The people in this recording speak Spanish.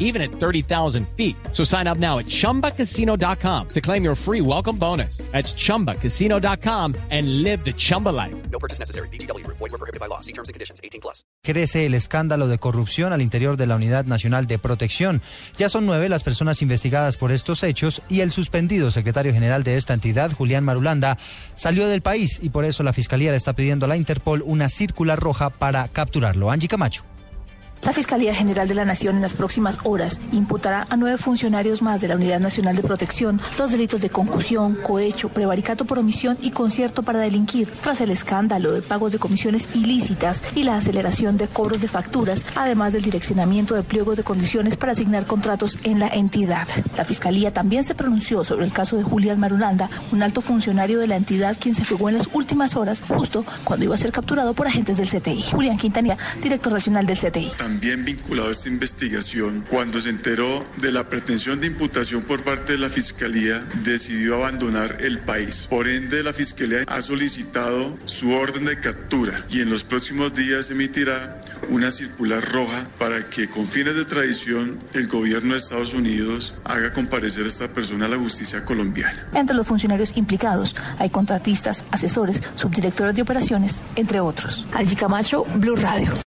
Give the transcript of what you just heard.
even at 30,000 feet. So sign up now at chumbacasino.com to claim your free welcome bonus. That's chumbacasino.com and live the Chumba life. No purchase necessary. BGW. Void were prohibited by law. See terms and conditions. 18 plus. Crece el escándalo de corrupción al interior de la Unidad Nacional de Protección. Ya son nueve las personas investigadas por estos hechos y el suspendido secretario general de esta entidad, Julián Marulanda, salió del país y por eso la Fiscalía le está pidiendo a la Interpol una circular roja para capturarlo. Angie Camacho. La Fiscalía General de la Nación en las próximas horas imputará a nueve funcionarios más de la Unidad Nacional de Protección los delitos de concusión, cohecho, prevaricato por omisión y concierto para delinquir, tras el escándalo de pagos de comisiones ilícitas y la aceleración de cobros de facturas, además del direccionamiento de pliego de condiciones para asignar contratos en la entidad. La Fiscalía también se pronunció sobre el caso de Julián Marulanda, un alto funcionario de la entidad quien se fugó en las últimas horas, justo cuando iba a ser capturado por agentes del CTI. Julián Quintanilla, director nacional del CTI también vinculado a esta investigación, cuando se enteró de la pretensión de imputación por parte de la Fiscalía, decidió abandonar el país. Por ende, la Fiscalía ha solicitado su orden de captura y en los próximos días emitirá una circular roja para que con fines de tradición el gobierno de Estados Unidos haga comparecer a esta persona a la justicia colombiana. Entre los funcionarios implicados hay contratistas, asesores, subdirectores de operaciones, entre otros. Algi Camacho, Blue Radio.